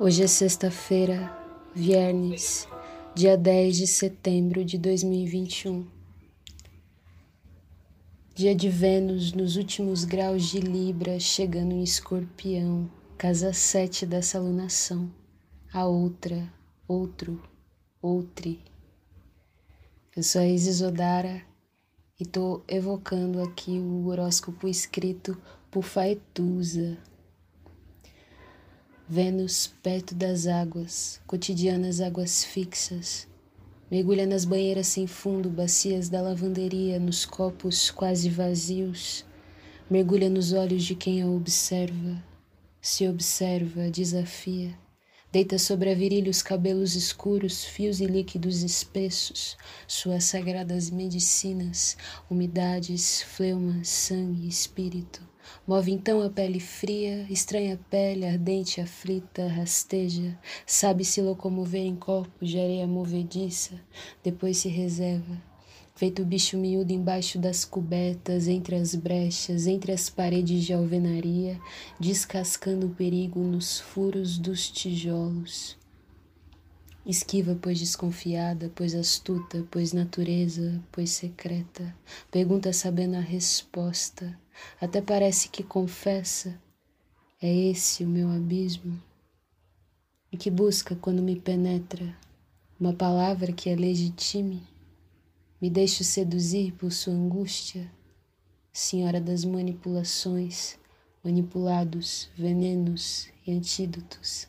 Hoje é sexta-feira, viernes, dia 10 de setembro de 2021. Dia de Vênus nos últimos graus de Libra, chegando em Escorpião, casa 7 dessa alunação. A outra, outro, outri. Eu sou a Isis Odara e tô evocando aqui o horóscopo escrito por Faetusa Vênus perto das águas, cotidianas águas fixas. Mergulha nas banheiras sem fundo, bacias da lavanderia, nos copos quase vazios. Mergulha nos olhos de quem a observa. Se observa, desafia. Deita sobre a virilha os cabelos escuros, fios e líquidos espessos, suas sagradas medicinas, umidades, fleuma, sangue, espírito. Move então a pele fria, estranha pele, ardente, aflita, rasteja, sabe se locomover em corpos de areia movediça, depois se reserva, feito bicho miúdo embaixo das cobertas, entre as brechas, entre as paredes de alvenaria, descascando o perigo nos furos dos tijolos. Esquiva, pois desconfiada, pois astuta, pois natureza, pois secreta. Pergunta sabendo a resposta. Até parece que confessa. É esse o meu abismo? E que busca quando me penetra uma palavra que a legitime? Me deixo seduzir por sua angústia? Senhora das manipulações, manipulados, venenos e antídotos.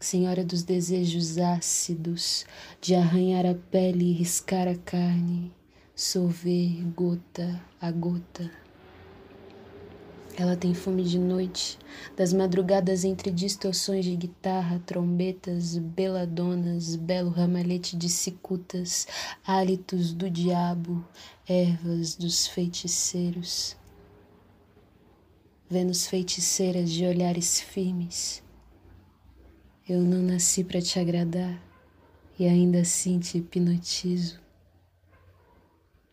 Senhora dos desejos ácidos, de arranhar a pele e riscar a carne, sorver gota a gota. Ela tem fome de noite, das madrugadas entre distorções de guitarra, trombetas, beladonas, belo ramalhete de cicutas, hálitos do diabo, ervas dos feiticeiros. Vênus feiticeiras de olhares firmes, eu não nasci para te agradar e ainda assim te hipnotizo.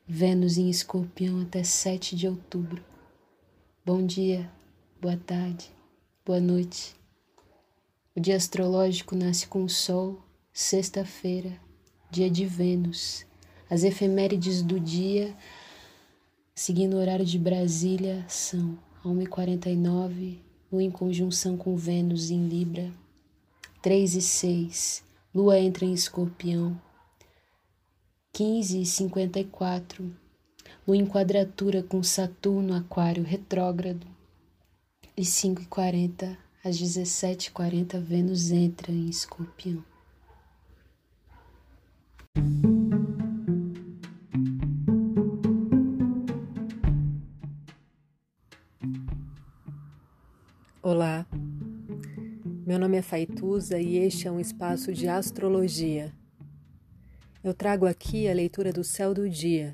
Vênus em escorpião até 7 de outubro. Bom dia, boa tarde, boa noite. O dia astrológico nasce com o Sol, sexta-feira, dia de Vênus. As efemérides do dia, seguindo o horário de Brasília, são 1h49, Lua em conjunção com Vênus em Libra, 3 e 6, Lua entra em escorpião. 15 e 54, Lua em quadratura com Saturno, Aquário retrógrado. E 5 e 40, às 17 e 40, Vênus entra em escorpião. Olá, meu nome é Faituza e este é um espaço de astrologia. Eu trago aqui a leitura do céu do dia,